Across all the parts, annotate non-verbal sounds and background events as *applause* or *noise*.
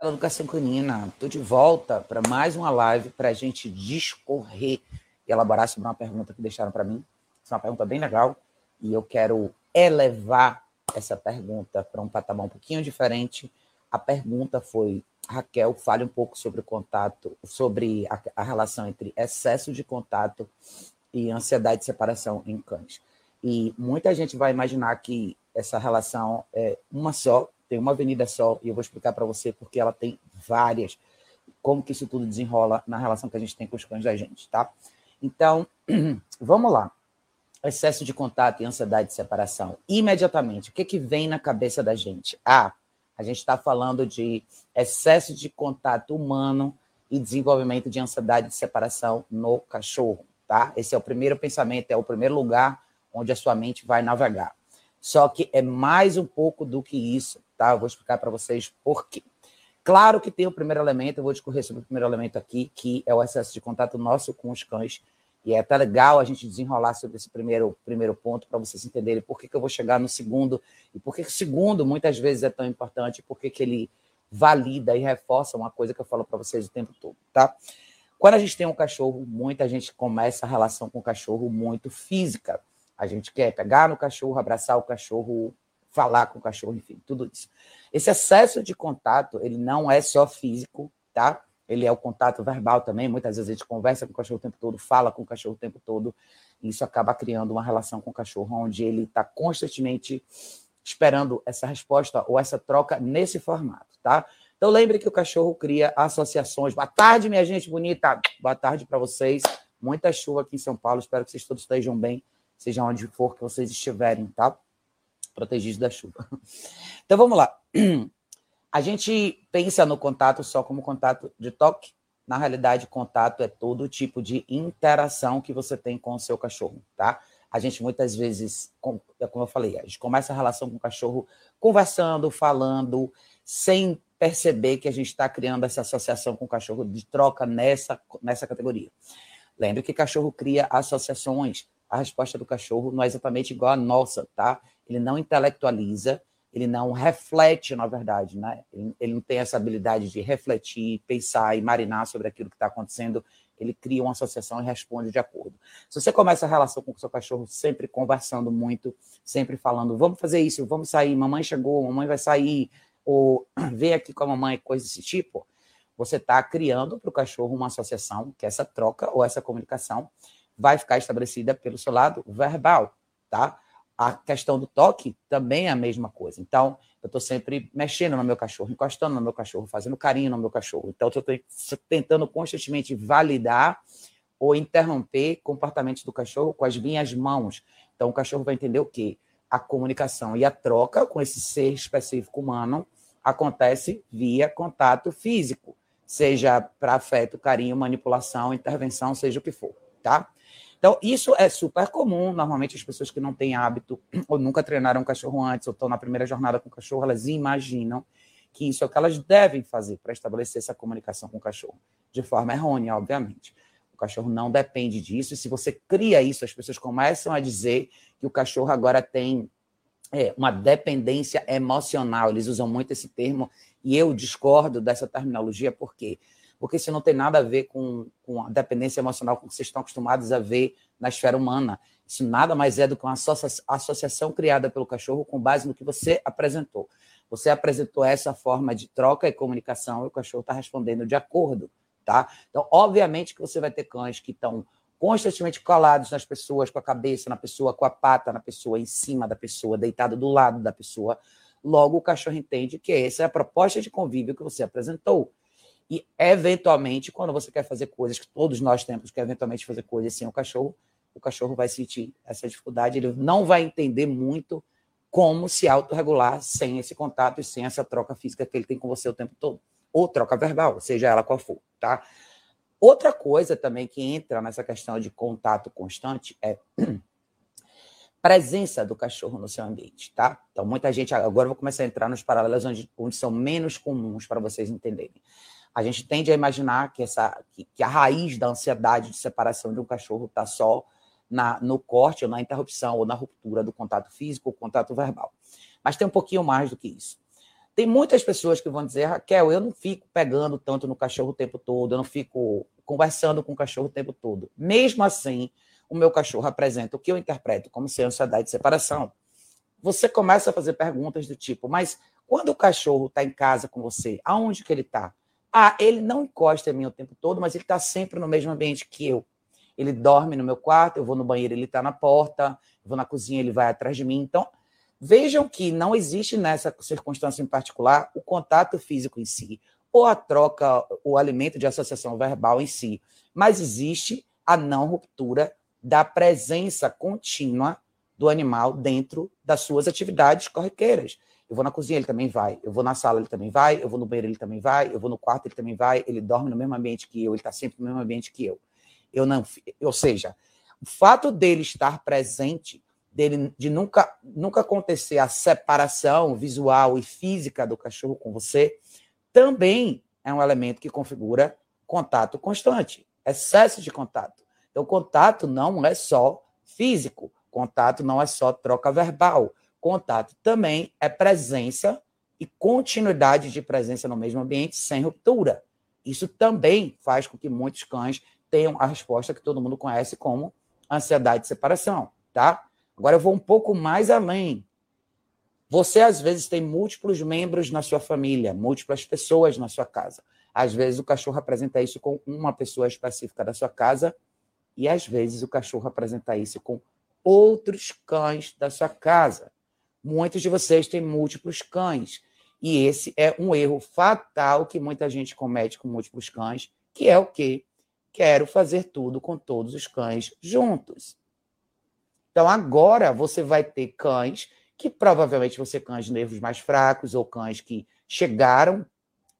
Educação Canina, estou de volta para mais uma live para a gente discorrer e elaborar sobre uma pergunta que deixaram para mim. Essa é uma pergunta bem legal e eu quero elevar essa pergunta para um patamar um pouquinho diferente. A pergunta foi: Raquel, fale um pouco sobre o contato, sobre a, a relação entre excesso de contato e ansiedade de separação em cães. E muita gente vai imaginar que essa relação é uma só, tem uma avenida só, e eu vou explicar para você porque ela tem várias, como que isso tudo desenrola na relação que a gente tem com os cães da gente, tá? Então, *clears throat* vamos lá. Excesso de contato e ansiedade de separação. Imediatamente, o que, que vem na cabeça da gente? Ah, a gente está falando de excesso de contato humano e desenvolvimento de ansiedade de separação no cachorro, tá? Esse é o primeiro pensamento, é o primeiro lugar onde a sua mente vai navegar. Só que é mais um pouco do que isso, tá? Eu vou explicar para vocês por quê. Claro que tem o primeiro elemento, eu vou discorrer sobre o primeiro elemento aqui, que é o excesso de contato nosso com os cães. E é até legal a gente desenrolar sobre esse primeiro, primeiro ponto para vocês entenderem por que, que eu vou chegar no segundo e por que, que o segundo muitas vezes é tão importante, por que, que ele valida e reforça uma coisa que eu falo para vocês o tempo todo, tá? Quando a gente tem um cachorro, muita gente começa a relação com o cachorro muito física. A gente quer pegar no cachorro, abraçar o cachorro, falar com o cachorro, enfim, tudo isso. Esse excesso de contato, ele não é só físico, tá? Ele é o contato verbal também. Muitas vezes a gente conversa com o cachorro o tempo todo, fala com o cachorro o tempo todo. E isso acaba criando uma relação com o cachorro onde ele está constantemente esperando essa resposta ou essa troca nesse formato, tá? Então lembre que o cachorro cria associações. Boa tarde, minha gente bonita. Boa tarde para vocês. Muita chuva aqui em São Paulo. Espero que vocês todos estejam bem seja onde for que vocês estiverem, tá? Protegidos da chuva. *laughs* Então vamos lá. *clears throat* A gente pensa no contato só como contato de toque. Na realidade, contato é todo tipo de interação que você tem com o seu cachorro, tá? A gente muitas vezes, como eu falei, a gente começa a relação com o cachorro conversando, falando, sem perceber que a gente está criando essa associação com o cachorro de troca nessa, nessa categoria. Lembre que cachorro cria associações a resposta do cachorro não é exatamente igual à nossa, tá? Ele não intelectualiza, ele não reflete, na verdade, né? Ele, ele não tem essa habilidade de refletir, pensar e marinar sobre aquilo que está acontecendo. Ele cria uma associação e responde de acordo. Se você começa a relação com o seu cachorro sempre conversando muito, sempre falando, vamos fazer isso, vamos sair, mamãe chegou, mamãe vai sair, ou *clears throat* vem aqui com a mamãe, coisa desse tipo, você está criando para o cachorro uma associação, que essa troca ou essa comunicação, vai ficar estabelecida pelo seu lado verbal, tá? A questão do toque também é a mesma coisa. Então, eu estou sempre mexendo no meu cachorro, encostando no meu cachorro, fazendo carinho no meu cachorro. Então, eu estou tentando constantemente validar ou interromper comportamentos do cachorro com as minhas mãos. Então, o cachorro vai entender o quê? A comunicação e a troca com esse ser específico humano acontece via contato físico, seja para afeto, carinho, manipulação, intervenção, seja o que for, tá? Então, isso é super comum. Normalmente, as pessoas que não têm hábito ou nunca treinaram cachorro antes ou estão na primeira jornada com o cachorro, elas imaginam que isso é o que elas devem fazer para estabelecer essa comunicação com o cachorro. De forma errônea, obviamente. O cachorro não depende disso. E se você cria isso, as pessoas começam a dizer que o cachorro agora tem é, uma dependência emocional. Eles usam muito esse termo e eu discordo dessa terminologia, por quê? Porque isso não tem nada a ver com, com a dependência emocional que vocês estão acostumados a ver na esfera humana. Isso nada mais é do que uma associação criada pelo cachorro com base no que você apresentou. Você apresentou essa forma de troca e comunicação e o cachorro está respondendo de acordo, tá? Então, obviamente que você vai ter cães que estão constantemente colados nas pessoas, com a cabeça na pessoa, com a pata na pessoa, em cima da pessoa, deitado do lado da pessoa. Logo, o cachorro entende que essa é a proposta de convívio que você apresentou. E, eventualmente, quando você quer fazer coisas, que todos nós temos que eventualmente fazer coisas sem o cachorro, o cachorro vai sentir essa dificuldade, ele não vai entender muito como se autorregular sem esse contato e sem essa troca física que ele tem com você o tempo todo. Ou troca verbal, seja ela qual for, tá? Outra coisa também que entra nessa questão de contato constante é *clears throat* presença do cachorro no seu ambiente, tá? Então, muita gente. Agora eu vou começar a entrar nos paralelos onde, onde são menos comuns para vocês entenderem a gente tende a imaginar que, essa, que, que a raiz da ansiedade de separação de um cachorro está só na, no corte, ou na interrupção, ou na ruptura do contato físico ou contato verbal. Mas tem um pouquinho mais do que isso. Tem muitas pessoas que vão dizer, Raquel, eu não fico pegando tanto no cachorro o tempo todo, eu não fico conversando com o cachorro o tempo todo. Mesmo assim, o meu cachorro apresenta o que eu interpreto como ser ansiedade de separação. Você começa a fazer perguntas do tipo, mas quando o cachorro está em casa com você, aonde que ele está? Ah, ele não encosta em mim o tempo todo, mas ele está sempre no mesmo ambiente que eu. Ele dorme no meu quarto, eu vou no banheiro, ele está na porta, eu vou na cozinha, ele vai atrás de mim. Então, Vejam que não existe nessa circunstância em particular o contato físico em si, ou a troca, o alimento de associação verbal em si, mas existe a não ruptura da presença contínua do animal dentro das suas atividades corriqueiras. Eu vou na cozinha, ele também vai. Eu vou na sala, ele também vai. Eu vou no banheiro, ele também vai. Eu vou no quarto, ele também vai. Ele dorme no mesmo ambiente que eu. Ele está sempre no mesmo ambiente que eu. Eu não, ou seja, o fato dele estar presente dele de nunca, nunca acontecer a separação visual e física do cachorro com você, também é um elemento que configura contato constante, excesso de contato. Então, contato não é só físico, contato não é só troca verbal, contato também é presença e continuidade de presença no mesmo ambiente sem ruptura. Isso também faz com que muitos cães tenham a resposta que todo mundo conhece como ansiedade de separação, tá? Agora eu vou um pouco mais além. Você, às vezes, tem múltiplos membros na sua família, múltiplas pessoas na sua casa. Às vezes, o cachorro apresenta isso com uma pessoa específica da sua casa, e às vezes, o cachorro apresenta isso com outros cães da sua casa. Muitos de vocês têm múltiplos cães, e esse é um erro fatal que muita gente comete com múltiplos cães, que é o quê? Quero fazer tudo com todos os cães juntos. Então, agora você vai ter cães que provavelmente ser cães de nervos mais fracos ou cães que chegaram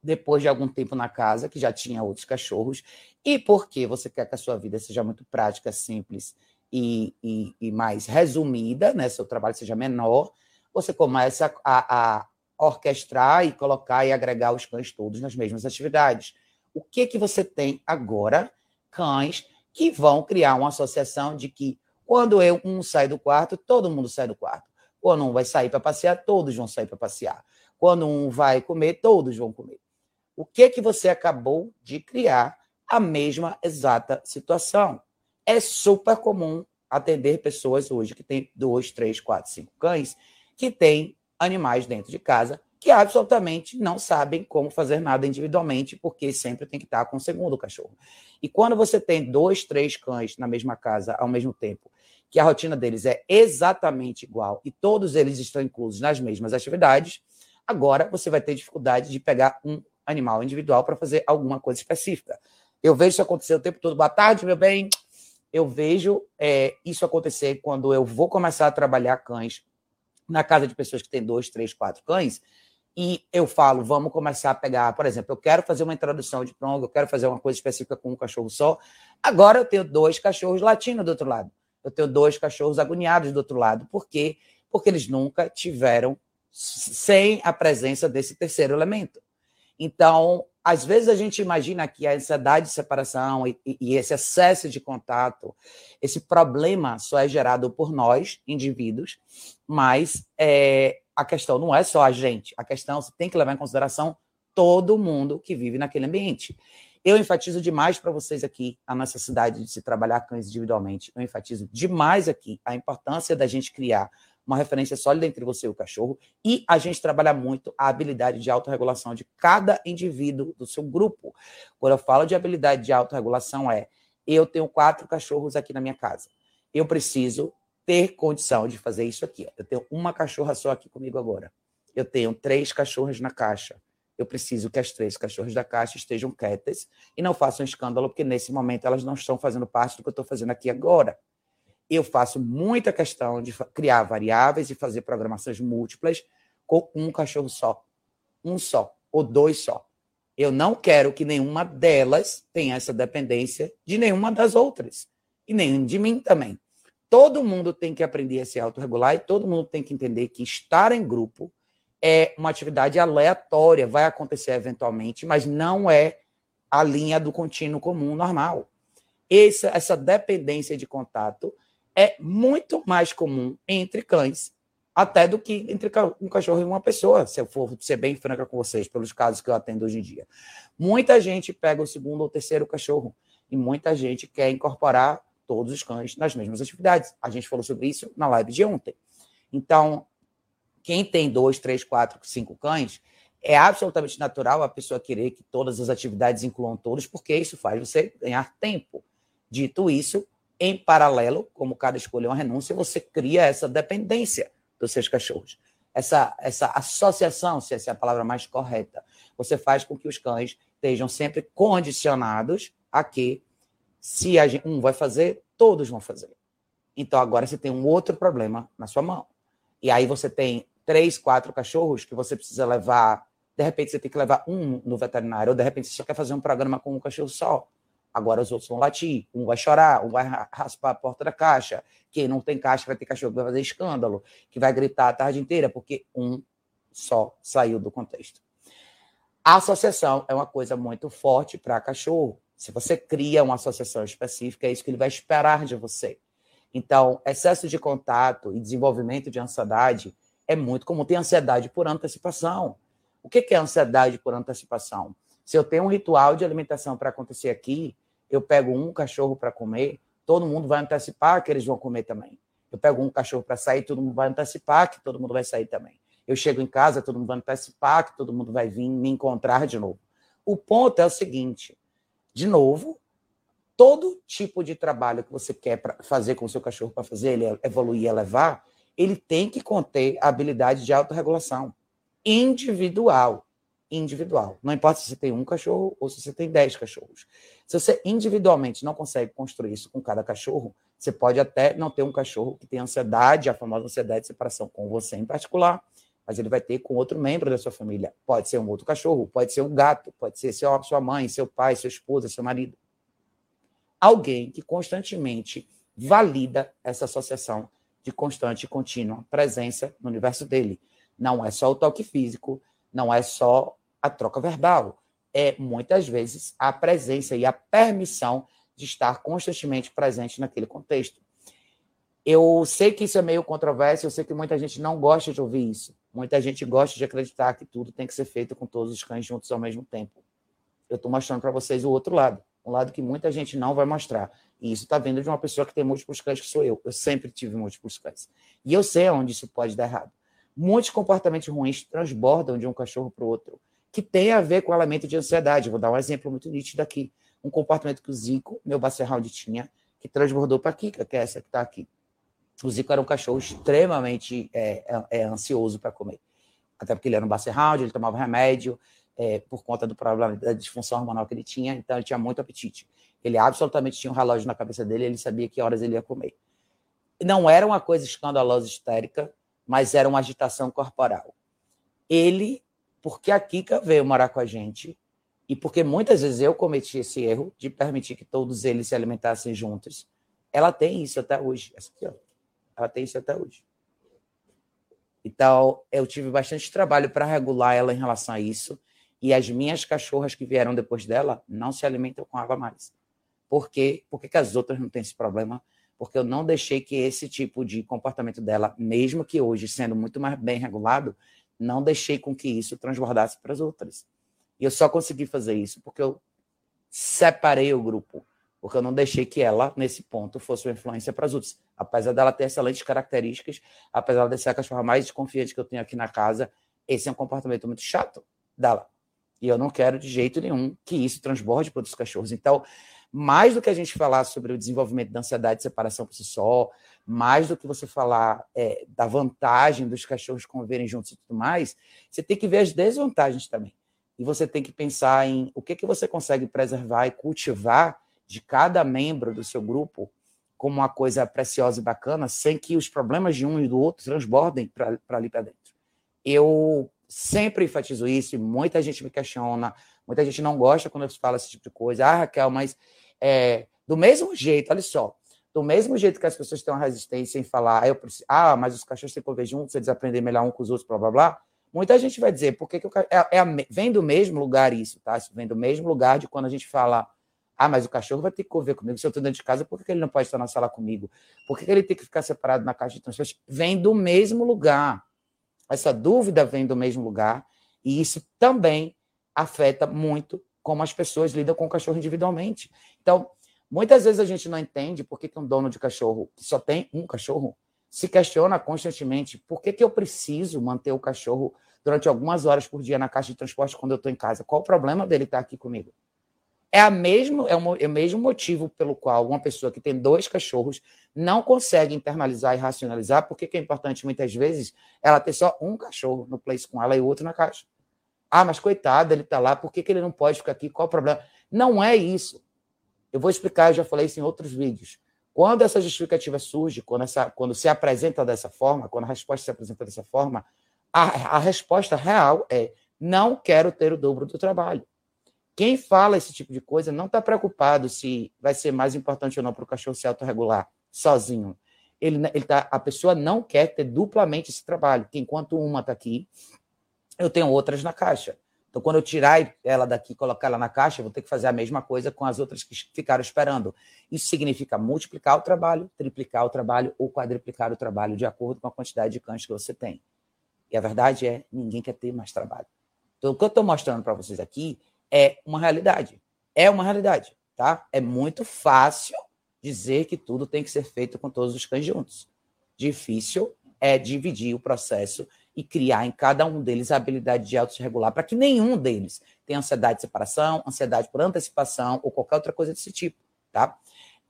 depois de algum tempo na casa, que já tinha outros cachorros, e porque você quer que a sua vida seja muito prática, simples e, e, e mais resumida, né? seu trabalho seja menor, você começa a, a, orquestrar e colocar e agregar os cães todos nas mesmas atividades. O que que você tem agora? Cães que vão criar uma associação de que quando eu, um sai do quarto, todo mundo sai do quarto. Quando um vai sair para passear, todos vão sair para passear. Quando um vai comer, todos vão comer. O que que você acabou de criar? A mesma exata situação. É super comum atender pessoas hoje que têm dois, três, quatro, cinco cães, que têm animais dentro de casa que absolutamente não sabem como fazer nada individualmente, porque sempre tem que estar com o segundo cachorro. E quando você tem dois, três cães na mesma casa ao mesmo tempo, que a rotina deles é exatamente igual e todos eles estão inclusos nas mesmas atividades, agora você vai ter dificuldade de pegar um animal individual para fazer alguma coisa específica. Eu vejo isso acontecer o tempo todo. Boa tarde, meu bem. Eu vejo é, isso acontecer quando eu vou começar a trabalhar cães na casa de pessoas que têm dois, três, quatro cães e eu falo, vamos começar a pegar, por exemplo, eu quero fazer uma introdução de pronto, eu quero fazer uma coisa específica com um cachorro só. Agora eu tenho dois cachorros latinos do outro lado. Eu tenho dois cachorros agoniados do outro lado. Por quê? Porque eles nunca tiveram sem a presença desse terceiro elemento. Então, às vezes a gente imagina que a ansiedade de separação e, e, esse excesso de contato, esse problema só é gerado por nós, indivíduos, mas é, a questão não é só a gente, a questão você tem que levar em consideração todo mundo que vive naquele ambiente. Eu enfatizo demais para vocês aqui a necessidade de se trabalhar cães individualmente. Eu enfatizo demais aqui a importância da gente criar uma referência sólida entre você e o cachorro e a gente trabalha muito a habilidade de autorregulação de cada indivíduo do seu grupo. Quando eu falo de habilidade de autorregulação é eu tenho quatro cachorros aqui na minha casa. Eu preciso ter condição de fazer isso aqui. Eu tenho uma cachorra só aqui comigo agora. Eu tenho três cachorras na caixa. Eu preciso que as três cachorras da caixa estejam quietas e não façam escândalo, porque nesse momento elas não estão fazendo parte do que eu estou fazendo aqui agora. Eu faço muita questão de criar variáveis e fazer programações múltiplas com um cachorro só. Um só, ou dois só. Eu não quero que nenhuma delas tenha essa dependência de nenhuma das outras. E nem de mim também. Todo mundo tem que aprender a se autorregular e todo mundo tem que entender que estar em grupo é uma atividade aleatória, vai acontecer eventualmente, mas não é a linha do contínuo comum normal. Essa, essa dependência de contato é muito mais comum entre cães até do que entre um cachorro e uma pessoa, se eu for ser bem franca com vocês, pelos casos que eu atendo hoje em dia. Muita gente pega o segundo ou terceiro cachorro e muita gente quer incorporar todos os cães nas mesmas atividades. A gente falou sobre isso na live de ontem. Então, quem tem dois, três, quatro, cinco cães, é absolutamente natural a pessoa querer que todas as atividades incluam todos, porque isso faz você ganhar tempo. Dito isso, em paralelo, como cada escolha é uma renúncia, você cria essa dependência dos seus cachorros. Essa, essa associação, se essa é a palavra mais correta, você faz com que os cães estejam sempre condicionados a que, se um vai fazer, todos vão fazer. Então agora você tem um outro problema na sua mão. E aí você tem três, quatro cachorros que você precisa levar. De repente você tem que levar um no veterinário, ou de repente você só quer fazer um programa com um cachorro só. Agora os outros vão latir, um vai chorar, um vai raspar a porta da caixa. Quem não tem caixa vai ter cachorro que vai fazer escândalo, que vai gritar a tarde inteira, porque um só saiu do contexto. A associação é uma coisa muito forte para cachorro. Se você cria uma associação específica, é isso que ele vai esperar de você. Então, excesso de contato e desenvolvimento de ansiedade é muito comum. Tem ansiedade por antecipação. O que é ansiedade por antecipação? Se eu tenho um ritual de alimentação para acontecer aqui, eu pego um cachorro para comer, todo mundo vai antecipar que eles vão comer também. Eu pego um cachorro para sair, todo mundo vai antecipar que todo mundo vai sair também. Eu chego em casa, todo mundo vai antecipar que todo mundo vai vir me encontrar de novo. O ponto é o seguinte: de novo, todo tipo de trabalho que você quer fazer com o seu cachorro para fazer ele evoluir e elevar, ele tem que conter a habilidade de autorregulação individual individual. Não importa se você tem um cachorro ou se você tem dez cachorros. Se você individualmente não consegue construir isso com cada cachorro, você pode até não ter um cachorro que tem ansiedade, a famosa ansiedade de separação com você em particular, mas ele vai ter com outro membro da sua família. Pode ser um outro cachorro, pode ser um gato, pode ser seu, sua mãe, seu pai, sua esposa, seu marido. Alguém que constantemente valida essa associação de constante e contínua presença no universo dele. Não é só o toque físico, não é só a troca verbal, é muitas vezes a presença e a permissão de estar constantemente presente naquele contexto. Eu sei que isso é meio controverso, eu sei que muita gente não gosta de ouvir isso. Muita gente gosta de acreditar que tudo tem que ser feito com todos os cães juntos ao mesmo tempo. Eu estou mostrando para vocês o outro lado, um lado que muita gente não vai mostrar. E isso está vindo de uma pessoa que tem múltiplos cães, que sou eu. Eu sempre tive múltiplos cães. E eu sei onde isso pode dar errado. Muitos comportamentos ruins transbordam de um cachorro para o outro que tem a ver com o elemento de ansiedade. Vou dar um exemplo muito nítido aqui. Um comportamento que o Zico, meu Basset tinha, que transbordou para a Kika, que é essa que está aqui. O Zico era um cachorro extremamente é, é, é ansioso para comer. Até porque ele era um Basset ele tomava remédio é, por conta do problema da disfunção hormonal que ele tinha, então ele tinha muito apetite. Ele absolutamente tinha um relógio na cabeça dele, ele sabia que horas ele ia comer. Não era uma coisa escandalosa, histérica, mas era uma agitação corporal. Ele porque a Kika veio morar com a gente e porque muitas vezes eu cometi esse erro de permitir que todos eles se alimentassem juntos. Ela tem isso até hoje. Essa aqui, ó. Ela tem isso até hoje. Então, eu tive bastante trabalho para regular ela em relação a isso. E as minhas cachorras que vieram depois dela não se alimentam com água mais. Por quê? Por que, que as outras não têm esse problema? Porque eu não deixei que esse tipo de comportamento dela, mesmo que hoje sendo muito mais bem regulado, não deixei com que isso transbordasse para as outras. E eu só consegui fazer isso porque eu separei o grupo, porque eu não deixei que ela, nesse ponto, fosse uma influência para as outras. Apesar dela ter excelentes características, apesar de ser a cachorra mais desconfiante que eu tenho aqui na casa, esse é um comportamento muito chato dela. E eu não quero de jeito nenhum que isso transborde para outros cachorros. Então, mais do que a gente falar sobre o desenvolvimento da ansiedade de separação por si só, mais do que você falar é, da vantagem dos cachorros conviverem juntos e tudo mais, você tem que ver as desvantagens também. E você tem que pensar em o que, que você consegue preservar e cultivar de cada membro do seu grupo como uma coisa preciosa e bacana, sem que os problemas de um e do outro transbordem para ali para dentro. Eu sempre enfatizo isso e muita gente me questiona, muita gente não gosta quando eu falo esse tipo de coisa. Ah, Raquel, mas é, do mesmo jeito, olha só, do mesmo jeito que as pessoas têm uma resistência em falar, ah, eu preciso, ah mas os cachorros têm que conviver juntos, eles aprendem melhor um com os outros, blá blá blá. Muita gente vai dizer, porque que o, é, é, vem do mesmo lugar isso, tá? Vem do mesmo lugar de quando a gente fala, Ah, mas o cachorro vai ter que conviver comigo. Se eu estou dentro de casa, por que ele não pode estar na sala comigo? Por que ele tem que ficar separado na caixa de transporte? Vem do mesmo lugar. Essa dúvida vem do mesmo lugar. E isso também afeta muito como as pessoas lidam com o cachorro individualmente. Então, muitas vezes a gente não entende por que, que um dono de cachorro que só tem um cachorro se questiona constantemente por que, que eu preciso manter o cachorro durante algumas horas por dia na caixa de transporte quando eu estou em casa. Qual o problema dele estar aqui comigo? É, a mesmo, é, o, é o mesmo motivo pelo qual uma pessoa que tem dois cachorros não consegue internalizar e racionalizar porque que é importante, muitas vezes, ela ter só um cachorro no place com ela e o outro na caixa. Ah, mas coitado, ele está lá, por que, que ele não pode ficar aqui? Qual o problema? Não é isso. Eu vou explicar, eu já falei isso em outros vídeos. Quando essa justificativa surge, quando, essa, quando se apresenta dessa forma, quando a resposta se apresenta dessa forma, a, a resposta real é: não quero ter o dobro do trabalho. Quem fala esse tipo de coisa não está preocupado se vai ser mais importante ou não para o cachorro se autorregular sozinho. Ele, ele tá, a pessoa não quer ter duplamente esse trabalho, que enquanto uma está aqui, eu tenho outras na caixa. Então, quando eu tirar ela daqui e colocar ela na caixa, eu vou ter que fazer a mesma coisa com as outras que ficaram esperando. Isso significa multiplicar o trabalho, triplicar o trabalho ou quadriplicar o trabalho de acordo com a quantidade de cães que você tem. E a verdade é, ninguém quer ter mais trabalho. Então, o que eu estou mostrando para vocês aqui é uma realidade. É uma realidade, tá? É muito fácil dizer que tudo tem que ser feito com todos os cães juntos. Difícil é dividir o processo e criar em cada um deles a habilidade de auto-regular para que nenhum deles tenha ansiedade de separação, ansiedade por antecipação ou qualquer outra coisa desse tipo, tá?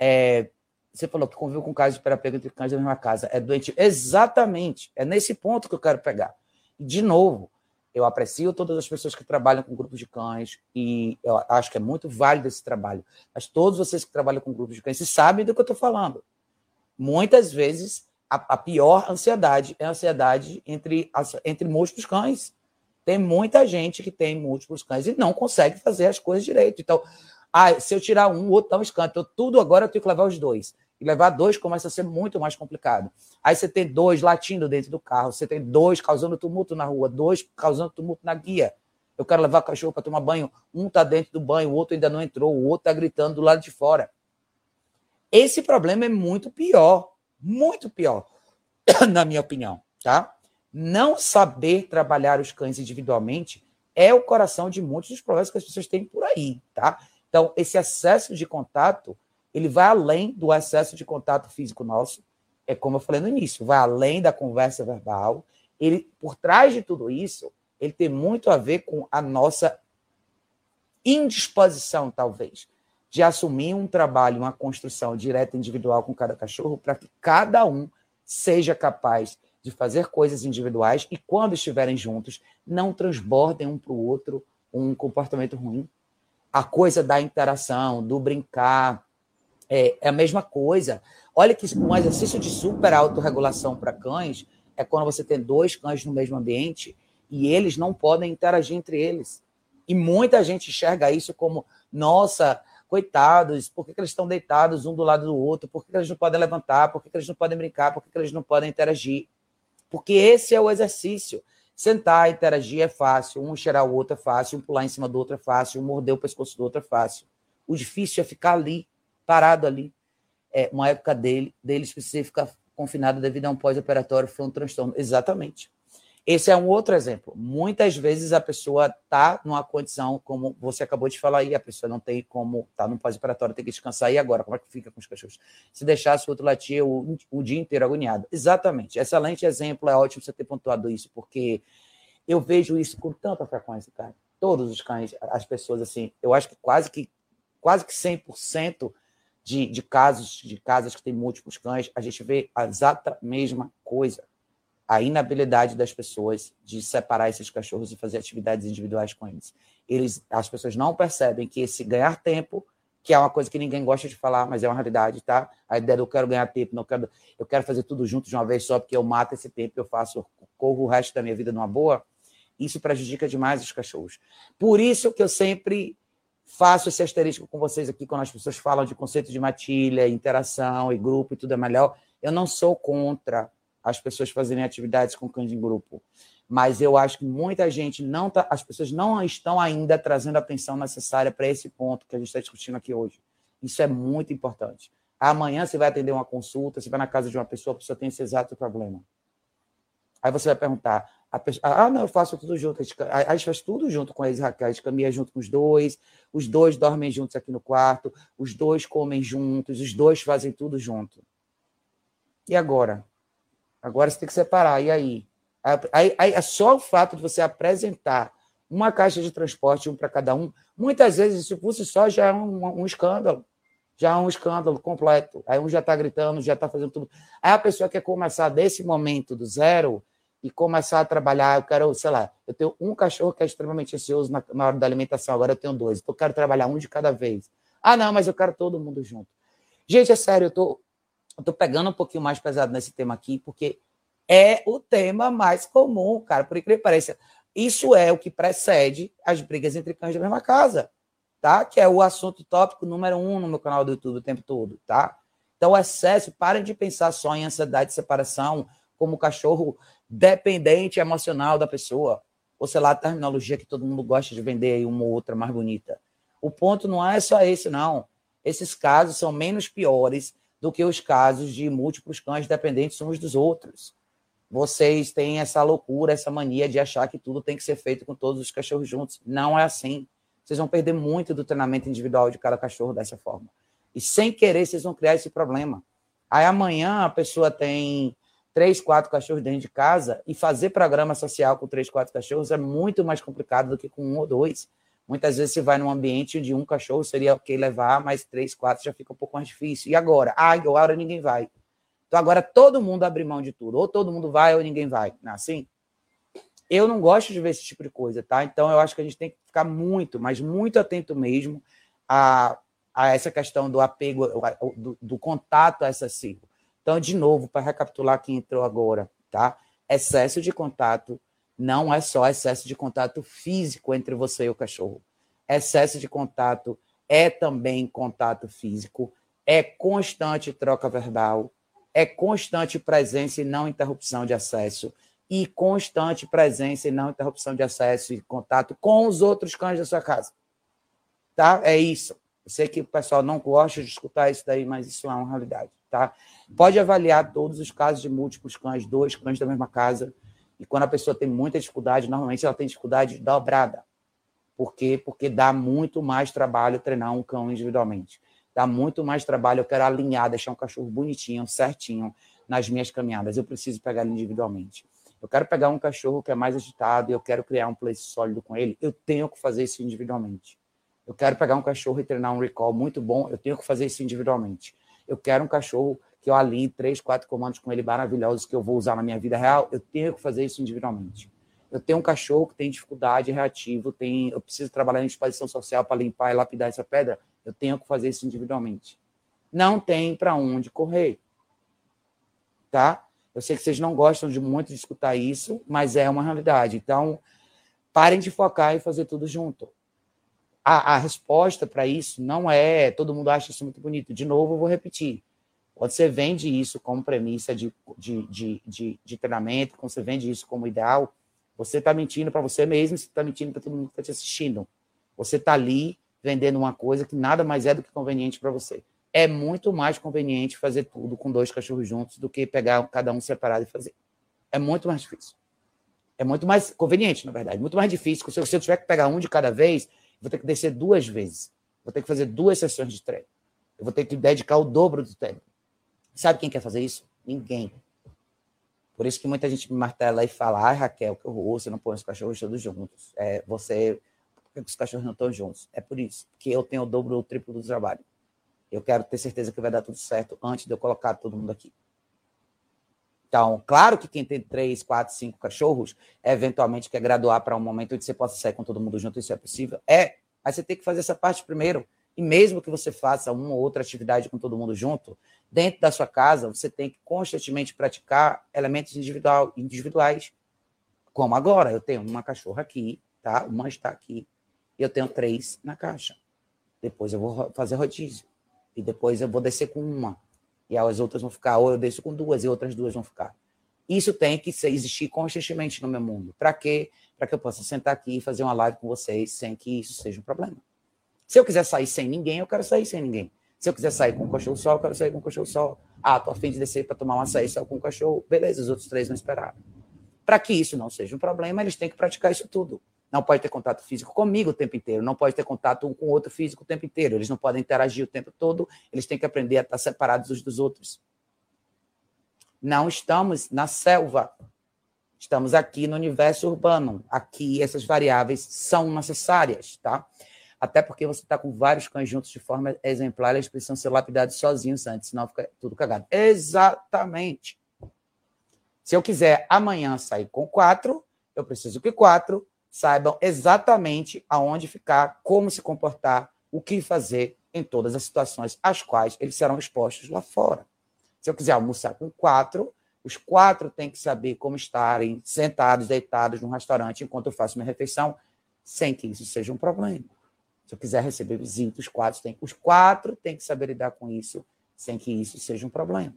É, você falou que conviveu com casos de perapego entre cães da mesma casa. É doente. Exatamente. É nesse ponto que eu quero pegar. De novo, eu aprecio todas as pessoas que trabalham com grupos de cães e eu acho que é muito válido esse trabalho. Mas todos vocês que trabalham com grupos de cães, sabem do que eu estou falando. Muitas vezes, a, a, pior ansiedade é a ansiedade entre, entre múltiplos cães. Tem muita gente que tem múltiplos cães e não consegue fazer as coisas direito. Então, ah, se eu tirar um, o outro dá um escanto. Então, tudo agora eu tenho que levar os dois. E levar dois começa a ser muito mais complicado. Aí você tem dois latindo dentro do carro, você tem dois causando tumulto na rua, dois causando tumulto na guia. Eu quero levar o cachorro para tomar banho, um está dentro do banho, o outro ainda não entrou, o outro está gritando do lado de fora. Esse problema é muito pior, muito pior, *coughs* na minha opinião, tá? Não saber trabalhar os cães individualmente é o coração de muitos dos problemas que as pessoas têm por aí, tá? Então, esse excesso de contato, ele vai além do excesso de contato físico nosso, é como eu falei no início, vai além da conversa verbal. Ele, por trás de tudo isso, ele tem muito a ver com a nossa indisposição, talvez, de assumir um trabalho, uma construção direta individual com cada cachorro, para que cada um seja capaz de fazer coisas individuais e, quando estiverem juntos, não transbordem um para o outro um comportamento ruim a coisa da interação, do brincar, é, é a mesma coisa. Olha que um exercício de super autorregulação para cães é quando você tem dois cães no mesmo ambiente e eles não podem interagir entre eles. E muita gente enxerga isso como, nossa, coitados, por que, que eles estão deitados um do lado do outro? Por que, que eles não podem levantar? Por que, que eles não podem brincar? Por que, que eles não podem interagir? Porque esse é o exercício. Sentar, interagir é fácil, um cheirar o outro é fácil, um pular em cima do outro é fácil, um morder o pescoço do outro é fácil. O difícil é ficar ali, parado ali. É, uma época dele, deles precisa ficar confinado devido a um pós-operatório, foi um transtorno. Exatamente. Esse é um outro exemplo. Muitas vezes a pessoa está numa condição, como você acabou de falar aí, a pessoa não tem como, está no pós-operatório, tem que descansar. E agora? Como é que fica com os cachorros? Se deixasse o outro latir o, o dia inteiro agoniado. Exatamente. Excelente exemplo. É ótimo você ter pontuado isso, porque eu vejo isso com tanta frequência, cara. Todos os cães, as pessoas, assim, eu acho que quase que, quase que 100% de, de casos, de casas que têm múltiplos cães, a gente vê a exata mesma coisa a inabilidade das pessoas de separar esses cachorros e fazer atividades individuais com eles. eles. As pessoas não percebem que esse ganhar tempo, que é uma coisa que ninguém gosta de falar, mas é uma realidade, tá? A ideia de eu quero ganhar tempo, não quero, eu quero fazer tudo junto de uma vez só, porque eu mato esse tempo, eu faço, corro o resto da minha vida numa boa, isso prejudica demais os cachorros. Por isso que eu sempre faço esse asterisco com vocês aqui, quando as pessoas falam de conceito de matilha, interação e grupo e tudo é melhor. Eu não sou contra as pessoas fazerem atividades com cães em grupo. Mas eu acho que muita gente não tá, as pessoas não estão ainda trazendo a atenção necessária para esse ponto que a gente está discutindo aqui hoje. Isso é muito importante. Amanhã você vai atender uma consulta, você vai na casa de uma pessoa, a pessoa tem esse exato problema. Aí você vai perguntar, pessoa, ah, não, eu faço tudo junto. A gente faz tudo junto com eles. A gente caminha junto com os dois, os dois dormem juntos aqui no quarto, os dois comem juntos, os dois fazem tudo junto. E agora? Agora você tem que separar. E aí? Aí, aí é só o fato de você apresentar uma caixa de transporte, um para cada um, muitas vezes, se fosse só, já é um, um escândalo já é um escândalo completo. Aí um já está gritando, já está fazendo tudo. Aí a pessoa quer começar desse momento do zero e começar a trabalhar. Eu quero, sei lá, eu tenho um cachorro que é extremamente ansioso na, na hora da alimentação, agora eu tenho dois. Então eu quero trabalhar um de cada vez. Ah, não, mas eu quero todo mundo junto. Gente, é sério, eu tô, eu tô pegando um pouquinho mais pesado nesse tema aqui, porque é o tema mais comum, cara, por incrível que pareça. Isso é o que precede as brigas entre cães da mesma casa tá? Que é o assunto tópico número um no meu canal do YouTube o tempo todo, tá? Então, o excesso, parem de pensar só em ansiedade de separação como cachorro dependente emocional da pessoa, ou sei lá, a terminologia que todo mundo gosta de vender aí uma ou outra mais bonita. O ponto não é só esse, não. Esses casos são menos piores do que os casos de múltiplos cães dependentes uns dos outros. Vocês têm essa loucura, essa mania de achar que tudo tem que ser feito com todos os cachorros juntos. Não é assim. Vocês vão perder muito do treinamento individual de cada cachorro dessa forma. E sem querer, vocês vão criar esse problema. Aí amanhã a pessoa tem três, quatro cachorros dentro de casa e fazer programa social com três, quatro cachorros é muito mais complicado do que com um ou dois. Muitas vezes você vai num ambiente de um cachorro, seria ok levar, mas três, quatro já fica um pouco mais difícil. E agora? Ah, agora ninguém vai. Então agora todo mundo abre mão de tudo. Ou todo mundo vai ou ninguém vai. Não é assim? Eu não gosto de ver esse tipo de coisa, tá? Então eu acho que a gente tem que ficar muito, mas muito atento mesmo a, a essa questão do apego, do, do contato excessivo. Então, de novo, para recapitular quem entrou agora, tá? Excesso de contato não é só excesso de contato físico entre você e o cachorro. Excesso de contato é também contato físico, é constante troca verbal, é constante presença e não interrupção de acesso e constante presença e não interrupção de acesso e contato com os outros cães da sua casa. Tá? É isso. Eu sei que o pessoal não gosta de escutar isso daí, mas isso é uma realidade, tá? Pode avaliar todos os casos de múltiplos cães, dois cães da mesma casa, e quando a pessoa tem muita dificuldade, normalmente ela tem dificuldade dobrada. Por quê? Porque dá muito mais trabalho treinar um cão individualmente. Dá muito mais trabalho, eu quero alinhar, deixar um cachorro bonitinho, certinho nas minhas caminhadas. Eu preciso pegar ele individualmente eu quero pegar um cachorro que é mais agitado e eu quero criar um place sólido com ele, eu tenho que fazer isso individualmente. Eu quero pegar um cachorro e treinar um recall muito bom, eu tenho que fazer isso individualmente. Eu quero um cachorro que eu alinhe três, quatro comandos com ele maravilhosos que eu vou usar na minha vida real, eu tenho que fazer isso individualmente. Eu tenho um cachorro que tem dificuldade reativo, tem, eu preciso trabalhar em exposição social para limpar e lapidar essa pedra, eu tenho que fazer isso individualmente. Não tem para onde correr. Tá? Eu sei que vocês não gostam de muito de escutar isso, mas é uma realidade. Então, parem de focar e fazer tudo junto. A, a resposta para isso não é todo mundo acha isso muito bonito. De novo, eu vou repetir. Quando você vende isso como premissa de, de, de, de, de treinamento, quando você vende isso como ideal, você está mentindo para você mesmo, você está mentindo para todo mundo que está te assistindo. Você está ali vendendo uma coisa que nada mais é do que conveniente para você é muito mais conveniente fazer tudo com dois cachorros juntos do que pegar cada um separado e fazer. É muito mais difícil. É muito mais conveniente, na verdade. Muito mais difícil. Se você tiver que pegar um de cada vez, vou ter que descer duas vezes. Vou ter que fazer duas sessões de treino. Eu vou ter que dedicar o dobro do tempo. Sabe quem quer fazer isso? Ninguém. Por isso que muita gente me martela e fala: ai, Raquel, que horror, você não põe os cachorros todos juntos. É, você. Por que os cachorros não estão juntos? É por isso. que eu tenho o dobro ou o triplo do trabalho. Eu quero ter certeza que vai dar tudo certo antes de eu colocar todo mundo aqui. Então, claro que quem tem três, quatro, cinco cachorros, eventualmente quer graduar para um momento onde você possa sair com todo mundo junto, isso é possível? É, mas você tem que fazer essa parte primeiro. E mesmo que você faça uma ou outra atividade com todo mundo junto, dentro da sua casa, você tem que constantemente praticar elementos individual, individuais. Como agora, eu tenho uma cachorra aqui, tá? Uma está aqui. Eu tenho três na caixa. Depois eu vou fazer rodízio e depois eu vou descer com uma. E as outras vão ficar, ou eu desço com duas e outras duas vão ficar. Isso tem que existir constantemente no meu mundo. Para quê? Para que eu possa sentar aqui e fazer uma live com vocês sem que isso seja um problema. Se eu quiser sair sem ninguém, eu quero sair sem ninguém. Se eu quiser sair com o cachorro só, eu quero sair com o cachorro só. Ah, tô afim de descer para tomar uma açaí só com o cachorro. Beleza, os outros três não esperaram. Para que isso não seja um problema, eles têm que praticar isso tudo. Não pode ter contato físico comigo o tempo inteiro, não pode ter contato um com outro físico o tempo inteiro. Eles não podem interagir o tempo todo, eles têm que aprender a estar separados uns dos outros. Não estamos na selva. Estamos aqui no universo urbano. Aqui essas variáveis são necessárias, tá? Até porque você está com vários cães juntos de forma exemplar, eles precisam ser lapidados sozinhos antes, senão fica tudo cagado. Exatamente. Se eu quiser amanhã sair com quatro, eu preciso que quatro saibam exatamente aonde ficar, como se comportar, o que fazer em todas as situações às quais eles serão expostos lá fora. Se eu quiser almoçar com quatro, os quatro têm que saber como estarem sentados, deitados num restaurante enquanto eu faço minha refeição, sem que isso seja um problema. Se eu quiser receber visitas, os quatro têm, os quatro têm que saber lidar com isso, sem que isso seja um problema.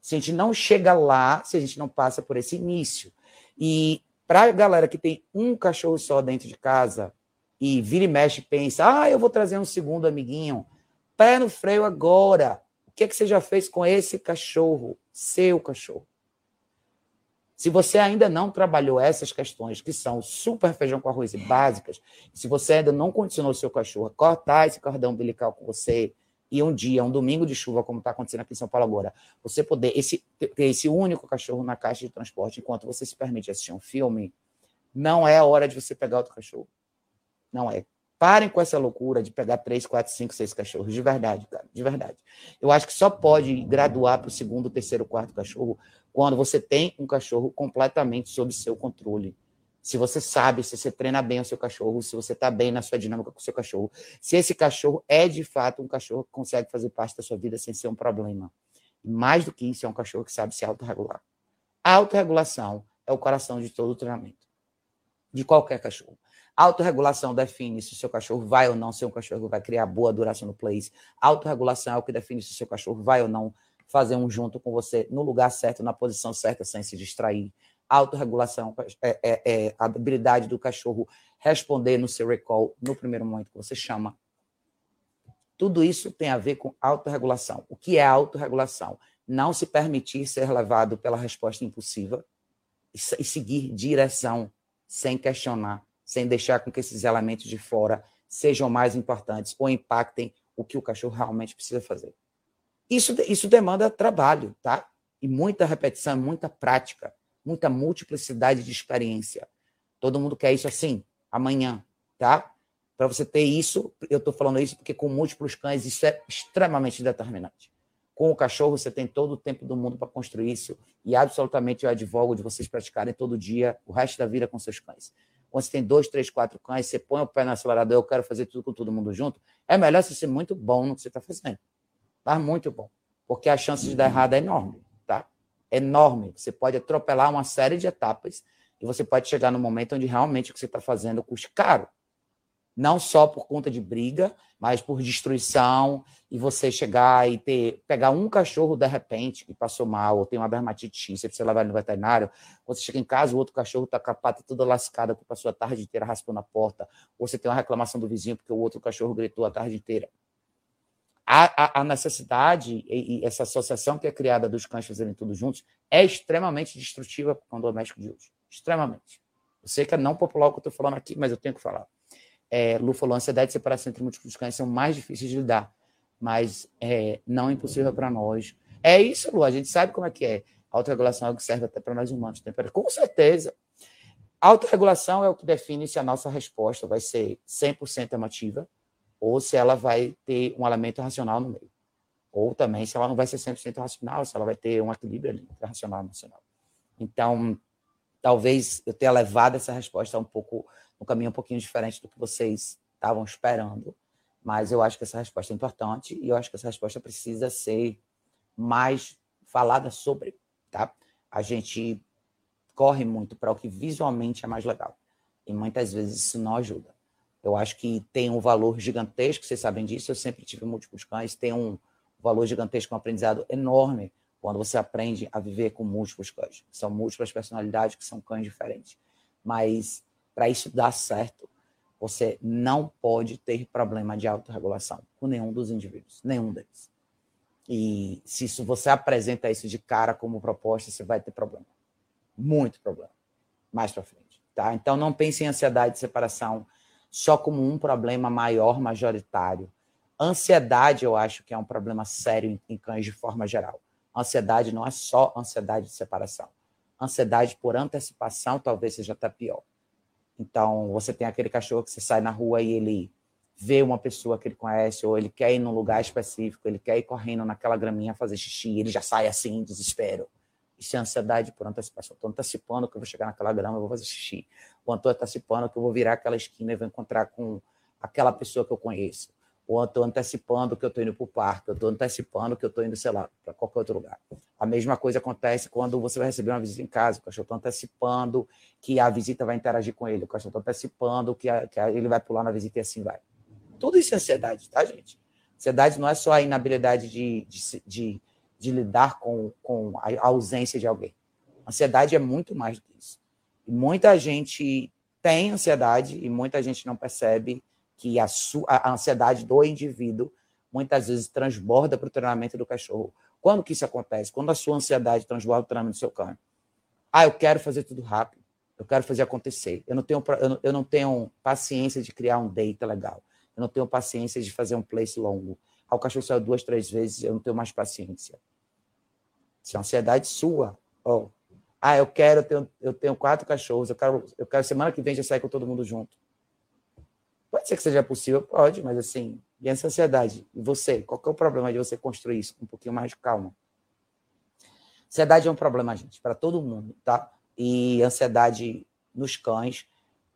Se a gente não chega lá, se a gente não passa por esse início. E para a galera que tem um cachorro só dentro de casa e vira e mexe pensa, ah, eu vou trazer um segundo amiguinho, pé no freio agora. O que, é que você já fez com esse cachorro, seu cachorro? Se você ainda não trabalhou essas questões, que são super feijão com arroz e básicas, se você ainda não condicionou seu cachorro a cortar esse cordão umbilical com você, e um dia, um domingo de chuva, como está acontecendo aqui em São Paulo agora, você poder esse, ter esse único cachorro na caixa de transporte enquanto você se permite assistir um filme, não é a hora de você pegar outro cachorro. Não é. Parem com essa loucura de pegar três, quatro, cinco, seis cachorros. De verdade, cara. De verdade. Eu acho que só pode graduar para o segundo, terceiro, quarto cachorro quando você tem um cachorro completamente sob seu controle. Se você sabe, se você treina bem o seu cachorro, se você está bem na sua dinâmica com o seu cachorro, se esse cachorro é de fato um cachorro que consegue fazer parte da sua vida sem ser um problema. Mais do que isso, é um cachorro que sabe se autorregular. A autorregulação é o coração de todo o treinamento, de qualquer cachorro. A autorregulação define se o seu cachorro vai ou não ser um cachorro que vai criar boa duração no place. A autorregulação é o que define se o seu cachorro vai ou não fazer um junto com você no lugar certo, na posição certa, sem se distrair. Autorregulação é, é, é a habilidade do cachorro responder no seu recall no primeiro momento que você chama. Tudo isso tem a ver com autorregulação. O que é autorregulação? Não se permitir ser levado pela resposta impulsiva e seguir direção sem questionar, sem deixar com que esses elementos de fora sejam mais importantes ou impactem o que o cachorro realmente precisa fazer. Isso, isso demanda trabalho, tá? E muita repetição, muita prática, muita multiplicidade de experiência. Todo mundo quer isso assim, amanhã, tá? Para você ter isso, eu estou falando isso porque com múltiplos cães isso é extremamente determinante. Com o cachorro, você tem todo o tempo do mundo para construir isso e absolutamente eu advogo de vocês praticarem todo dia, o resto da vida com seus cães. Quando você tem dois, três, quatro cães, você põe o pé no acelerador, eu quero fazer tudo com todo mundo junto, é melhor você ser muito bom no que você está fazendo mas muito bom, porque a chance de dar errado é enorme, tá? Enorme. Você pode atropelar uma série de etapas e você pode chegar no momento onde realmente o que você está fazendo custa caro. Não só por conta de briga, mas por destruição, e você chegar e ter, pegar um cachorro de repente que passou mal, ou tem uma dermatite X, você precisa levar ele no veterinário, você chega em casa, o outro cachorro está com a pata toda lascada, que passou a tarde inteira raspando a porta, ou você tem uma reclamação do vizinho porque o outro cachorro gritou a tarde inteira a, a, necessidade e, e, essa associação que é criada dos cães fazerem tudo juntos é extremamente destrutiva para o doméstico de hoje. Extremamente. Eu sei que é não popular o que eu estou falando aqui, mas eu tenho que falar. É, Lúfalo, ansiedade e separação entre múltiplos cães são mais difíceis de lidar, mas é, não é impossível para nós. É isso, Lu, a gente sabe como é que é. A autorregulação é algo que serve até para nós humanos. Com certeza. A autorregulação é o que define se a nossa resposta vai ser 100% emotiva ou se ela vai ter um elemento racional no meio. Ou também se ela não vai ser 100% racional, se ela vai ter um equilíbrio ali, entre racional e emocional. Então, talvez eu tenha levado essa resposta um pouco, um caminho um pouquinho diferente do que vocês estavam esperando, mas eu acho que essa resposta é importante e eu acho que essa resposta precisa ser mais falada sobre, tá? A gente corre muito para o que visualmente é mais legal e muitas vezes isso não ajuda. Eu acho que tem um valor gigantesco, vocês sabem disso, eu sempre tive múltiplos cães, tem um valor gigantesco, um aprendizado enorme quando você aprende a viver com múltiplos cães. São múltiplas personalidades que são cães diferentes. Mas para isso dar certo, você não pode ter problema de autorregulação com nenhum dos indivíduos, nenhum deles. E se isso, você apresenta isso de cara como proposta, você vai ter problema. Muito problema. Mais para frente. Tá? Então não pense em ansiedade de separação só como um problema maior, majoritário. Ansiedade, eu acho que é um problema sério em cães de forma geral. Ansiedade não é só ansiedade de separação. Ansiedade por antecipação talvez seja até pior. Então, você tem aquele cachorro que você sai na rua e ele vê uma pessoa que ele conhece, ou ele quer ir num lugar específico, ele quer ir correndo naquela graminha fazer xixi, ele já sai assim, desespero. Isso é ansiedade por antecipação. Estou antecipando que eu vou chegar naquela grama, eu vou fazer xixi. Ou estou antecipando que eu vou virar aquela esquina e vou encontrar com aquela pessoa que eu conheço. Ou estou antecipando que eu estou indo para o parque, eu estou antecipando que eu estou indo, sei lá, para qualquer outro lugar. A mesma coisa acontece quando você vai receber uma visita em casa. O cachorro está antecipando que a visita vai interagir com ele. O cachorro está antecipando que, a, que a, ele vai pular na visita e assim vai. Tudo isso é ansiedade, tá, gente? Ansiedade não é só a inabilidade de, de, de, de lidar com, com a ausência de alguém. Ansiedade é muito mais do que isso. E muita gente tem ansiedade e muita gente não percebe que a, a ansiedade do indivíduo muitas vezes transborda para o treinamento do cachorro. Quando que isso acontece? Quando a sua ansiedade transborda o treinamento do seu cão. Ah, eu quero fazer tudo rápido. Eu quero fazer acontecer. Eu não tenho, eu não, eu não tenho paciência de criar um data legal. Eu não tenho paciência de fazer um place longo. Ah, o cachorro saiu duas, três vezes, eu não tenho mais paciência. Isso é ansiedade sua. Oh. Ah, eu quero, eu tenho, eu tenho quatro cachorros, eu quero, eu quero semana que vem já sair com todo mundo junto. Pode ser que seja possível, pode, mas assim, e essa ansiedade? E você? Qual é o problema de você construir isso com um pouquinho mais de calma? Ansiedade é um problema, gente, para todo mundo, tá? E ansiedade nos cães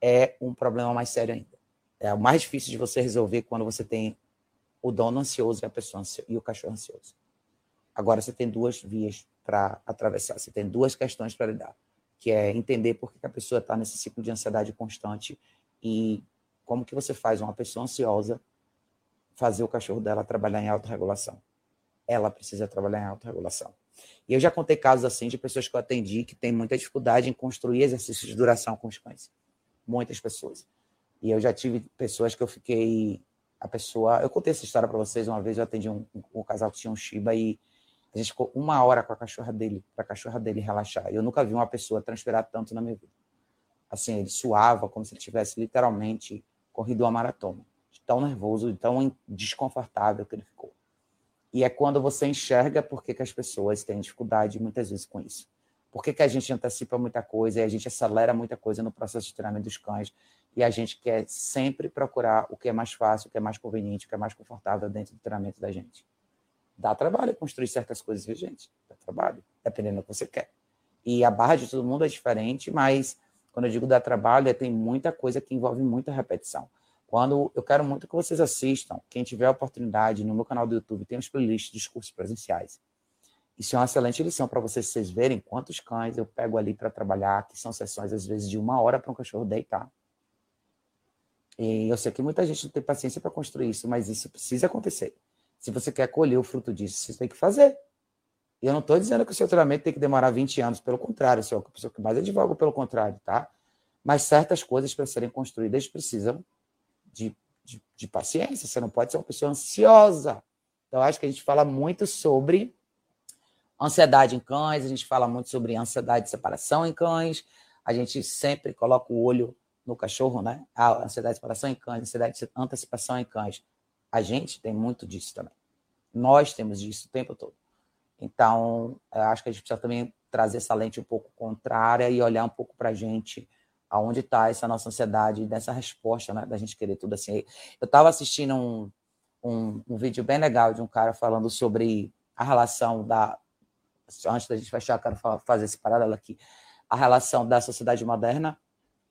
é um problema mais sério ainda. É o mais difícil de você resolver quando você tem o dono ansioso e a pessoa e o cachorro ansioso. Agora você tem duas vias para atravessar, você tem duas questões para lidar, que é entender por que a pessoa está nesse ciclo de ansiedade constante e como que você faz uma pessoa ansiosa fazer o cachorro dela trabalhar em autorregulação. Ela precisa trabalhar em autorregulação. E eu já contei casos assim de pessoas que eu atendi que têm muita dificuldade em construir exercícios de duração com os cães. Muitas pessoas. E eu já tive pessoas que eu fiquei. A pessoa. Eu contei essa história para vocês uma vez. Eu atendi um, um, um, casal que tinha um Shiba e a gente ficou uma hora com a cachorra dele, para a cachorra dele relaxar. E eu nunca vi uma pessoa transpirar tanto na minha vida. Assim, ele suava como se ele tivesse literalmente corrido uma maratona. Tão nervoso, tão desconfortável que ele ficou. E é quando você enxerga por que, que as pessoas têm dificuldade muitas vezes com isso. Por que, que a gente antecipa muita coisa e a gente acelera muita coisa no processo de treinamento dos cães e a gente quer sempre procurar o que é mais fácil, o que é mais conveniente, o que é mais confortável dentro do treinamento da gente. Dá trabalho construir certas coisas, viu, gente? Dá trabalho, dependendo do que você quer. E a barra de todo mundo é diferente, mas quando eu digo dá trabalho, é, tem muita coisa que envolve muita repetição. Quando eu quero muito que vocês assistam, quem tiver a oportunidade, no meu canal do YouTube tem os playlists dos cursos presenciais. Isso é uma excelente lição para vocês, vocês verem quantos cães eu pego ali para trabalhar, que são sessões, às vezes, de uma hora para um cachorro deitar. E eu sei que muita gente não tem paciência para construir isso, mas isso precisa acontecer. Se você quer colher o fruto disso, você tem que fazer. E eu não estou dizendo que o seu treinamento tem que demorar 20 anos, pelo contrário, sou a pessoa que mais advogo pelo contrário, tá? Mas certas coisas, para serem construídas, precisam de, de, de, paciência. Você não pode ser uma pessoa ansiosa. Então, acho que a gente fala muito sobre ansiedade em cães, a gente fala muito sobre ansiedade de separação em cães, a gente sempre coloca o olho no cachorro, né? A ansiedade de separação em cães, ansiedade de antecipação em cães. A gente tem muito disso também. Nós temos disso o tempo todo. Então, acho que a gente precisa também trazer essa lente um pouco contrária e olhar um pouco para a gente aonde está essa nossa ansiedade, dessa resposta, né? Da gente querer tudo assim. Eu estava assistindo um, um, um, vídeo bem legal de um cara falando sobre a relação da. Antes da gente fechar, quero fazer esse paralelo aqui. A relação da sociedade moderna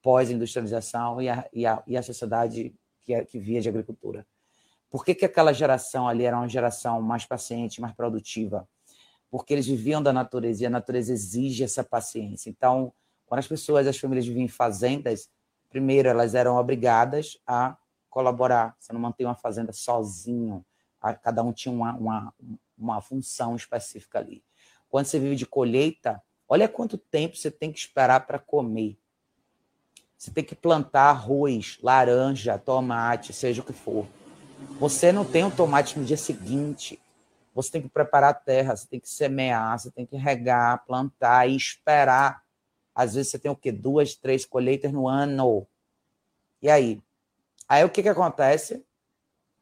pós-industrialização e a, e, a, e a sociedade que, é, que via de agricultura. Por que, que aquela geração ali era uma geração mais paciente, mais produtiva? Porque eles viviam da natureza e a natureza exige essa paciência. Então, quando as pessoas, as famílias viviam em fazendas, primeiro elas eram obrigadas a colaborar. Você não mantém uma fazenda sozinho. Cada um tinha uma, uma, uma função específica ali. quando você vive de colheita, olha quanto tempo você tem que esperar para comer. Você tem que plantar arroz, laranja, tomate, seja o que for. Você não tem um tomate no dia seguinte. Você tem que preparar a terra, você tem que semear, você tem que regar, plantar e esperar. Às vezes você tem o quê? Duas, três colheitas no ano. E aí? Aí o que, que acontece?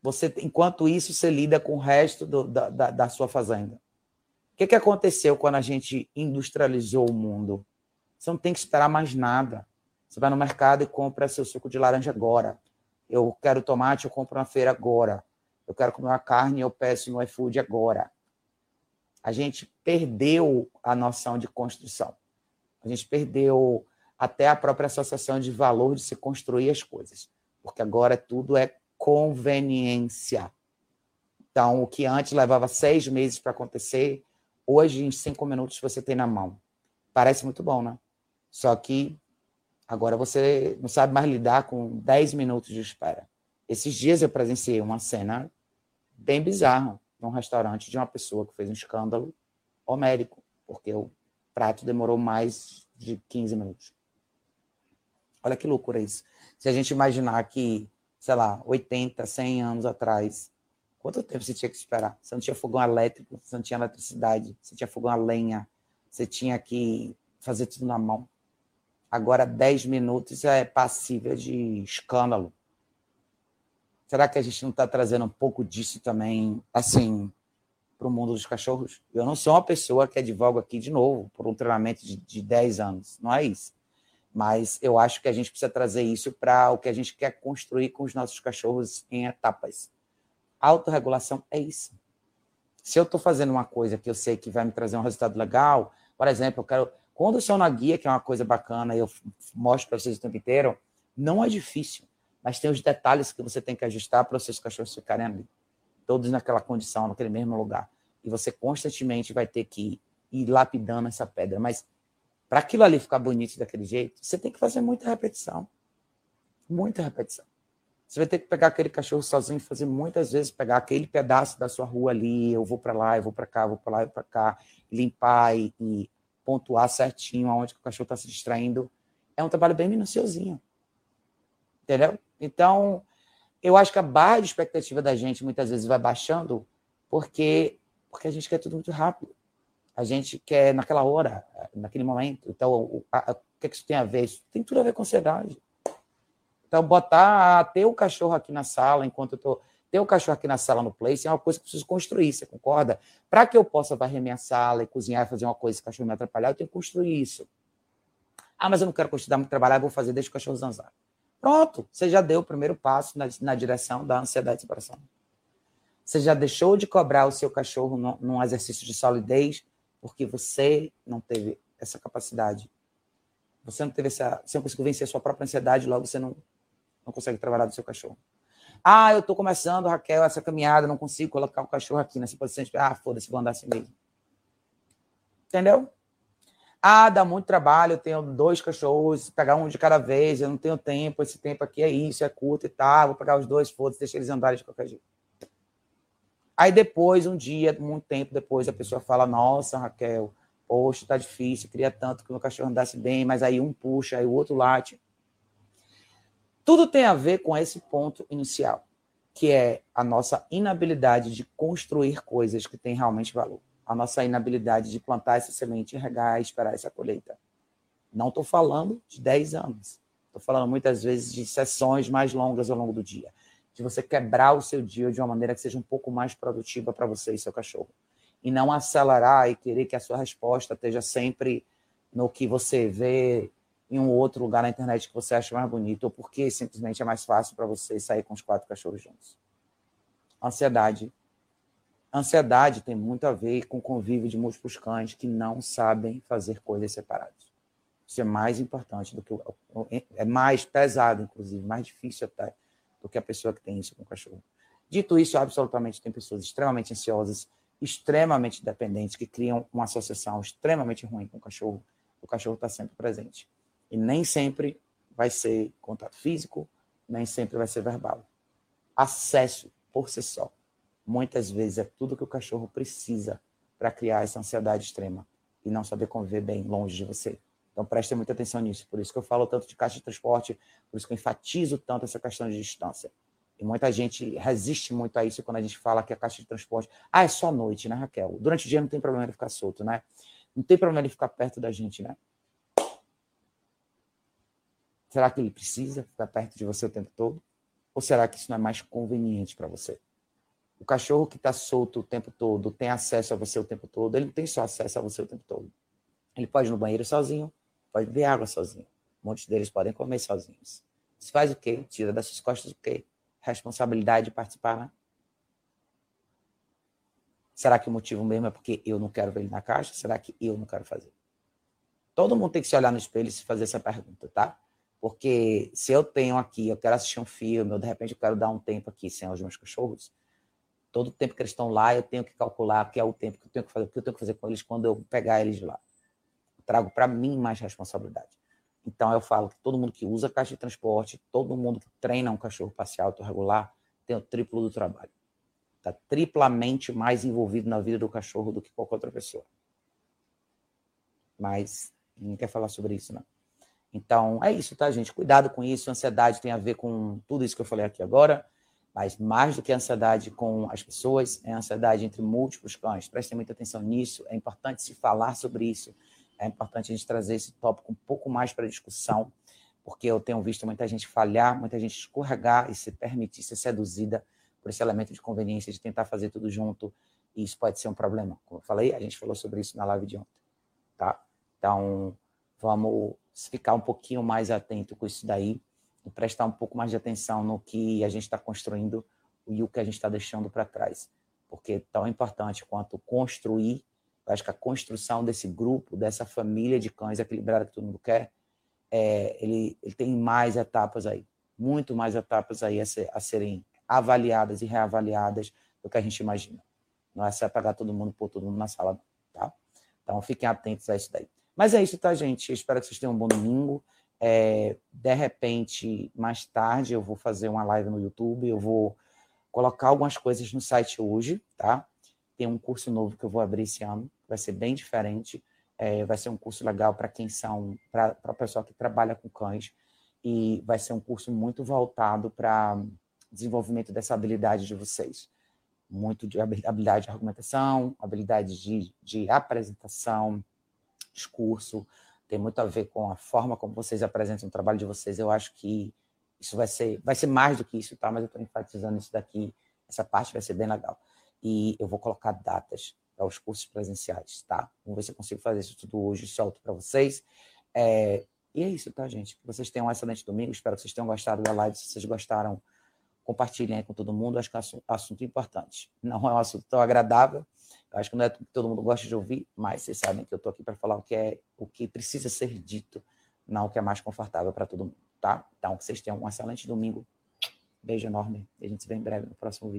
Você, enquanto isso, você lida com o resto do, da, da, da sua fazenda. O que, que aconteceu quando a gente industrializou o mundo? Você não tem que esperar mais nada. Você vai no mercado e compra seu suco de laranja agora. Eu quero tomate, eu compro na feira agora. Eu quero comer uma carne, eu peço no iFood agora. A gente perdeu a noção de construção. A gente perdeu até a própria associação de valor de se construir as coisas. Porque agora tudo é conveniência. Então, o que antes levava seis meses para acontecer, hoje, em cinco minutos, você tem na mão. Parece muito bom, né? Só que Agora você não sabe mais lidar com 10 minutos de espera. Esses dias eu presenciei uma cena bem bizarra num restaurante de uma pessoa que fez um escândalo homérico, porque o prato demorou mais de 15 minutos. Olha que loucura isso. Se a gente imaginar que, sei lá, 80, 100 anos atrás, quanto tempo você tinha que esperar? Você não tinha fogão elétrico, você não tinha eletricidade, você tinha fogão a lenha, você tinha que fazer tudo na mão. Agora, 10 minutos é passível de escândalo. Será que a gente não está trazendo um pouco disso também, assim, para o mundo dos cachorros? Eu não sou uma pessoa que advoga aqui de novo por um treinamento de, de 10 anos, não é isso. Mas eu acho que a gente precisa trazer isso para o que a gente quer construir com os nossos cachorros em etapas. Autorregulação é isso. Se eu estou fazendo uma coisa que eu sei que vai me trazer um resultado legal, por exemplo, eu quero Condução na guia, que é uma coisa bacana, eu mostro para vocês o tempo inteiro, não é difícil, mas tem os detalhes que você tem que ajustar para os seus cachorros ficarem ali, todos naquela condição, naquele mesmo lugar. E você constantemente vai ter que ir lapidando essa pedra. Mas para aquilo ali ficar bonito daquele jeito, você tem que fazer muita repetição. Muita repetição. Você vai ter que pegar aquele cachorro sozinho e fazer muitas vezes, pegar aquele pedaço da sua rua ali, eu vou para lá, eu vou para cá, eu vou para lá, eu vou para cá, limpar e, e pontuar certinho aonde o cachorro está se distraindo. É um trabalho bem minuciosinho. Entendeu? Então, eu acho que a barra de expectativa da gente muitas vezes vai baixando porque, porque a gente quer tudo muito rápido. A gente quer naquela hora, naquele momento. Então, o, a, a, o que, é que isso tem a ver? Isso tem tudo a ver com ansiedade. Então, botar, ter o cachorro aqui na sala enquanto eu estou ter o cachorro aqui na sala no place é uma coisa que eu preciso construir, você concorda? Para que eu possa varrer minha sala e cozinhar e fazer uma coisa que o cachorro me atrapalhar, eu tenho que construir isso. Ah, mas eu não quero construir muito trabalhar, eu vou fazer deixa o cachorro zanzar. Pronto, você já deu o primeiro passo na, na direção da ansiedade de separação. Você já deixou de cobrar o seu cachorro no, num exercício de solidez porque você não teve essa capacidade. Você não teve essa. Você não conseguiu vencer a sua própria ansiedade, logo você não, não consegue trabalhar do seu cachorro. Ah, eu estou começando, Raquel, essa caminhada, não consigo colocar o cachorro aqui nessa posição. Ah, foda-se, vou andar assim mesmo. Entendeu? Ah, dá muito trabalho, eu tenho dois cachorros, pegar um de cada vez, eu não tenho tempo, esse tempo aqui é isso, é curto e tal, vou pegar os dois, foda-se, deixa eles andarem de qualquer jeito. Aí depois, um dia, muito tempo depois, a pessoa fala, nossa, Raquel, poxa, tá difícil, queria tanto que o meu cachorro andasse bem, mas aí um puxa, aí o outro late. Tudo tem a ver com esse ponto inicial, que é a nossa inabilidade de construir coisas que têm realmente valor. A nossa inabilidade de plantar essa semente, regar e esperar essa colheita. Não estou falando de 10 anos. Estou falando muitas vezes de sessões mais longas ao longo do dia. De você quebrar o seu dia de uma maneira que seja um pouco mais produtiva para você e seu cachorro. E não acelerar e querer que a sua resposta esteja sempre no que você vê em um outro lugar na internet que você acha mais bonito, ou porque simplesmente é mais fácil para você sair com os quatro cachorros juntos. Ansiedade. Ansiedade tem muito a ver com o convívio de múltiplos cães que não sabem fazer coisas separadas. Isso é mais importante do que é mais pesado, inclusive, mais difícil até do que a pessoa que tem isso com o cachorro. Dito isso, absolutamente tem pessoas extremamente ansiosas, extremamente dependentes, que criam uma associação extremamente ruim com o cachorro. O cachorro está sempre presente. E nem sempre vai ser contato físico, nem sempre vai ser verbal. Acesso por si só. Muitas vezes é tudo que o cachorro precisa para criar essa ansiedade extrema e não saber conviver bem longe de você. Então prestem muita atenção nisso. Por isso que eu falo tanto de caixa de transporte, por isso que eu enfatizo tanto essa questão de distância. E muita gente resiste muito a isso quando a gente fala que a caixa de transporte. Ah, é só noite, né, Raquel? Durante o dia não tem problema ele ficar solto, né? Não tem problema ele ficar perto da gente, né? Será que ele precisa ficar perto de você o tempo todo? Ou será que isso não é mais conveniente para você? O cachorro que está solto o tempo todo, tem acesso a você o tempo todo, ele não tem só acesso a você o tempo todo. Ele pode ir no banheiro sozinho, pode beber água sozinho. Muitos deles podem comer sozinhos. Isso faz o quê? Tira das suas costas o quê? Responsabilidade de participar, né? Será que o motivo mesmo é porque eu não quero ver ele na caixa? Será que eu não quero fazer? Todo mundo tem que se olhar no espelho e se fazer essa pergunta, tá? Porque se eu tenho aqui, eu quero assistir um filme, ou de repente eu quero dar um tempo aqui sem os meus cachorros, todo o tempo que eles estão lá, eu tenho que calcular que é o tempo que eu tenho que fazer, o que eu tenho que fazer com eles quando eu pegar eles lá. Eu trago para mim mais responsabilidade. Então eu falo que todo mundo que usa caixa de transporte, todo mundo que treina um cachorro parcial regular, tem o triplo do trabalho. Está triplamente mais envolvido na vida do cachorro do que qualquer outra pessoa. Mas ninguém quer falar sobre isso, não. Então, é isso, tá, gente? Cuidado com isso. Ansiedade tem a ver com tudo isso que eu falei aqui agora, mas mais do que ansiedade com as pessoas, é ansiedade entre múltiplos cães. Prestem muita atenção nisso. É importante se falar sobre isso. É importante a gente trazer esse tópico um pouco mais para discussão, porque eu tenho visto muita gente falhar, muita gente escorregar e se permitir ser seduzida por esse elemento de conveniência de tentar fazer tudo junto. E isso pode ser um problema. Como eu falei, a gente falou sobre isso na live de ontem. Tá? Então, vamos ficar um pouquinho mais atento com isso daí e prestar um pouco mais de atenção no que a gente está construindo e o que a gente está deixando para trás. Porque tão importante quanto construir, eu acho que a construção desse grupo, dessa família de cães equilibrada que todo mundo quer, é, ele, ele tem mais etapas aí, muito mais etapas aí a, ser, a serem avaliadas e reavaliadas do que a gente imagina. Não é só pegar todo mundo, pôr todo mundo na sala, tá? Então fiquem atentos a isso daí. Mas é isso, tá, gente? Eu espero que vocês tenham um bom domingo. É, de repente, mais tarde, eu vou fazer uma live no YouTube, eu vou colocar algumas coisas no site hoje, tá? Tem um curso novo que eu vou abrir esse ano, vai ser bem diferente. É, vai ser um curso legal para quem são, para o pessoal que trabalha com cães, e vai ser um curso muito voltado para desenvolvimento dessa habilidade de vocês. Muito de habilidade de argumentação, habilidade de, de apresentação, discurso, tem muito a ver com a forma como vocês apresentam o trabalho de vocês. Eu acho que isso vai ser, vai ser mais do que isso, tá? Mas eu estou enfatizando isso daqui. Essa parte vai ser bem legal. E eu vou colocar datas para os cursos presenciais, tá? Vamos ver se eu consigo fazer isso tudo hoje, solto para vocês. É, e é isso, tá, gente? Que vocês tenham um excelente domingo. Espero que vocês tenham gostado da live. Se vocês gostaram, compartilhem aí com todo mundo. Acho que é um assunto importante. Não é um assunto tão agradável, acho que não é que todo mundo gosta de ouvir, mas vocês sabem que eu estou aqui para falar o que é o que precisa ser dito, não o que é mais confortável para todo mundo, tá? Então, que vocês tenham um excelente domingo. Beijo enorme. E a gente se vê em breve no próximo vídeo.